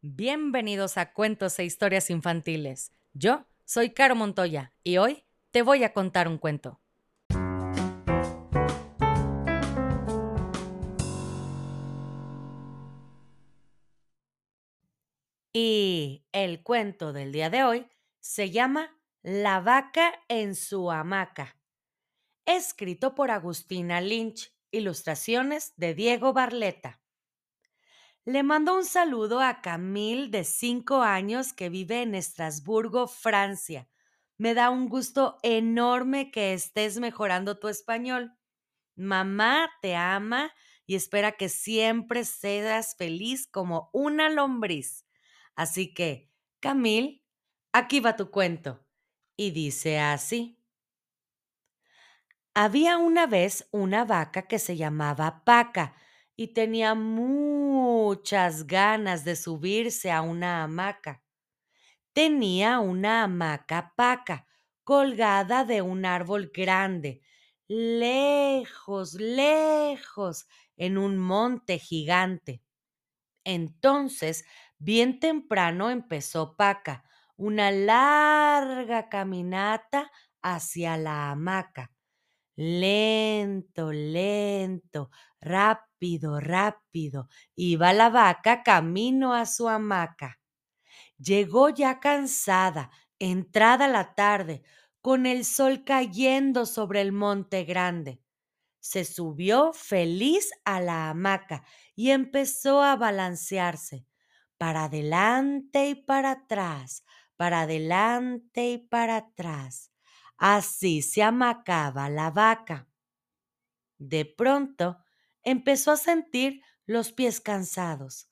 Bienvenidos a Cuentos e Historias Infantiles. Yo soy Caro Montoya y hoy te voy a contar un cuento. Y el cuento del día de hoy se llama La vaca en su hamaca, escrito por Agustina Lynch, ilustraciones de Diego Barleta. Le mando un saludo a Camille de 5 años que vive en Estrasburgo, Francia. Me da un gusto enorme que estés mejorando tu español. Mamá te ama y espera que siempre seas feliz como una lombriz. Así que, Camille, aquí va tu cuento. Y dice así. Había una vez una vaca que se llamaba Paca y tenía muchas ganas de subirse a una hamaca. Tenía una hamaca paca colgada de un árbol grande, lejos, lejos, en un monte gigante. Entonces, bien temprano empezó Paca una larga caminata hacia la hamaca. Lento, lento, rápido, rápido, iba la vaca camino a su hamaca. Llegó ya cansada, entrada la tarde, con el sol cayendo sobre el monte grande. Se subió feliz a la hamaca y empezó a balancearse, para adelante y para atrás, para adelante y para atrás. Así se amacaba la vaca. De pronto empezó a sentir los pies cansados.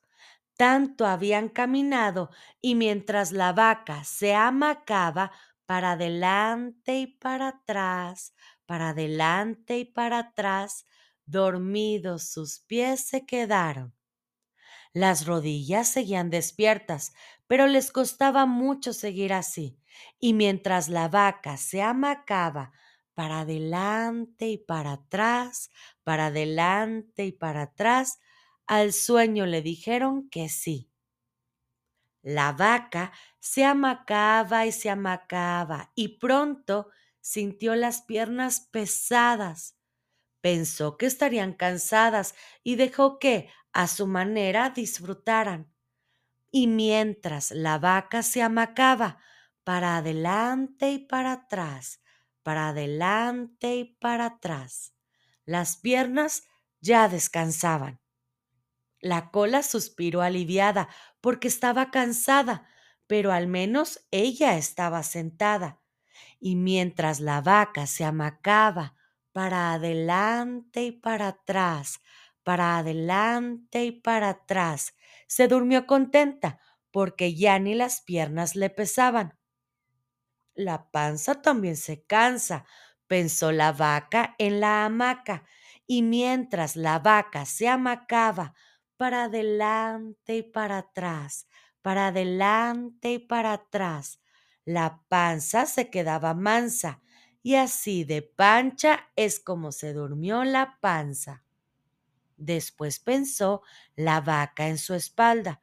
Tanto habían caminado y mientras la vaca se amacaba para adelante y para atrás, para adelante y para atrás, dormidos sus pies se quedaron. Las rodillas seguían despiertas, pero les costaba mucho seguir así y mientras la vaca se amacaba para adelante y para atrás, para adelante y para atrás, al sueño le dijeron que sí. La vaca se amacaba y se amacaba y pronto sintió las piernas pesadas. Pensó que estarían cansadas y dejó que, a su manera, disfrutaran. Y mientras la vaca se amacaba, para adelante y para atrás, para adelante y para atrás. Las piernas ya descansaban. La cola suspiró aliviada porque estaba cansada, pero al menos ella estaba sentada. Y mientras la vaca se amacaba para adelante y para atrás, para adelante y para atrás, se durmió contenta porque ya ni las piernas le pesaban. La panza también se cansa, pensó la vaca en la hamaca, y mientras la vaca se amacaba para adelante y para atrás, para adelante y para atrás, la panza se quedaba mansa, y así de pancha es como se durmió la panza. Después pensó la vaca en su espalda,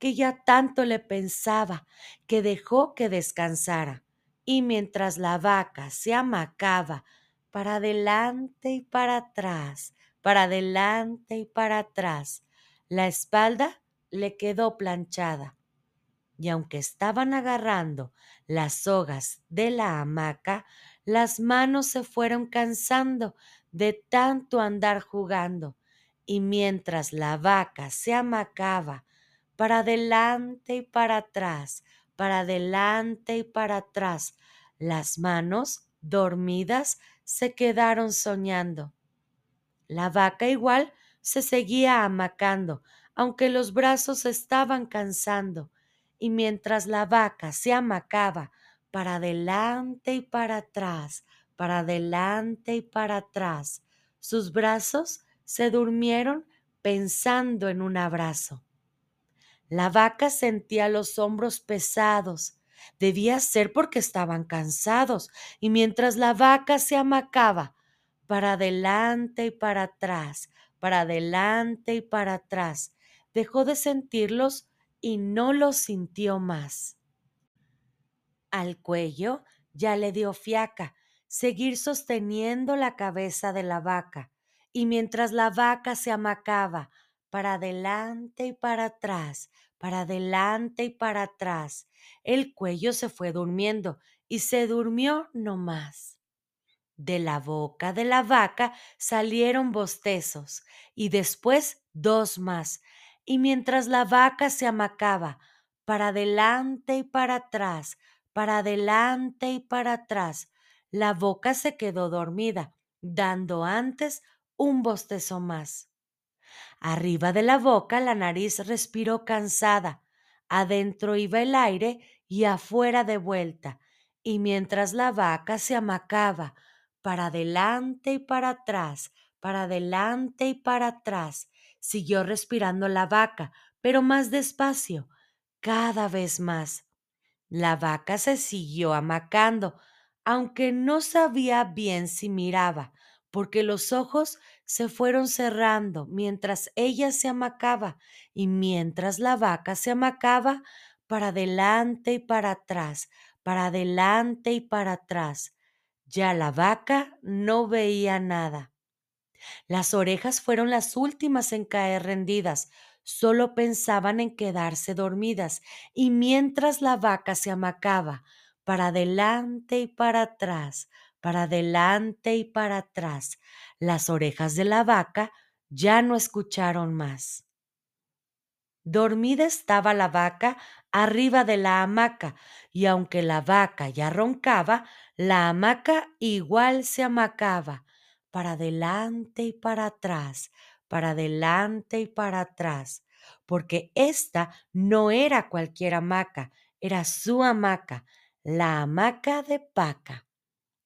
que ya tanto le pensaba, que dejó que descansara y mientras la vaca se amacaba para adelante y para atrás, para adelante y para atrás, la espalda le quedó planchada. Y aunque estaban agarrando las sogas de la hamaca, las manos se fueron cansando de tanto andar jugando. Y mientras la vaca se amacaba para adelante y para atrás, para adelante y para atrás. Las manos, dormidas, se quedaron soñando. La vaca igual se seguía amacando, aunque los brazos estaban cansando, y mientras la vaca se amacaba para adelante y para atrás, para adelante y para atrás, sus brazos se durmieron pensando en un abrazo. La vaca sentía los hombros pesados. Debía ser porque estaban cansados, y mientras la vaca se amacaba, para adelante y para atrás, para adelante y para atrás, dejó de sentirlos y no lo sintió más. Al cuello ya le dio fiaca seguir sosteniendo la cabeza de la vaca, y mientras la vaca se amacaba para adelante y para atrás, para adelante y para atrás, el cuello se fue durmiendo y se durmió no más. De la boca de la vaca salieron bostezos y después dos más, y mientras la vaca se amacaba para adelante y para atrás, para adelante y para atrás, la boca se quedó dormida, dando antes un bostezo más. Arriba de la boca la nariz respiró cansada, adentro iba el aire y afuera de vuelta, y mientras la vaca se amacaba, para adelante y para atrás, para adelante y para atrás, siguió respirando la vaca, pero más despacio, cada vez más. La vaca se siguió amacando, aunque no sabía bien si miraba, porque los ojos se fueron cerrando mientras ella se amacaba y mientras la vaca se amacaba para adelante y para atrás, para adelante y para atrás. Ya la vaca no veía nada. Las orejas fueron las últimas en caer rendidas, solo pensaban en quedarse dormidas, y mientras la vaca se amacaba, para adelante y para atrás, para adelante y para atrás, las orejas de la vaca ya no escucharon más. Dormida estaba la vaca arriba de la hamaca, y aunque la vaca ya roncaba, la hamaca igual se amacaba, para adelante y para atrás, para adelante y para atrás, porque esta no era cualquier hamaca, era su hamaca, la hamaca de Paca.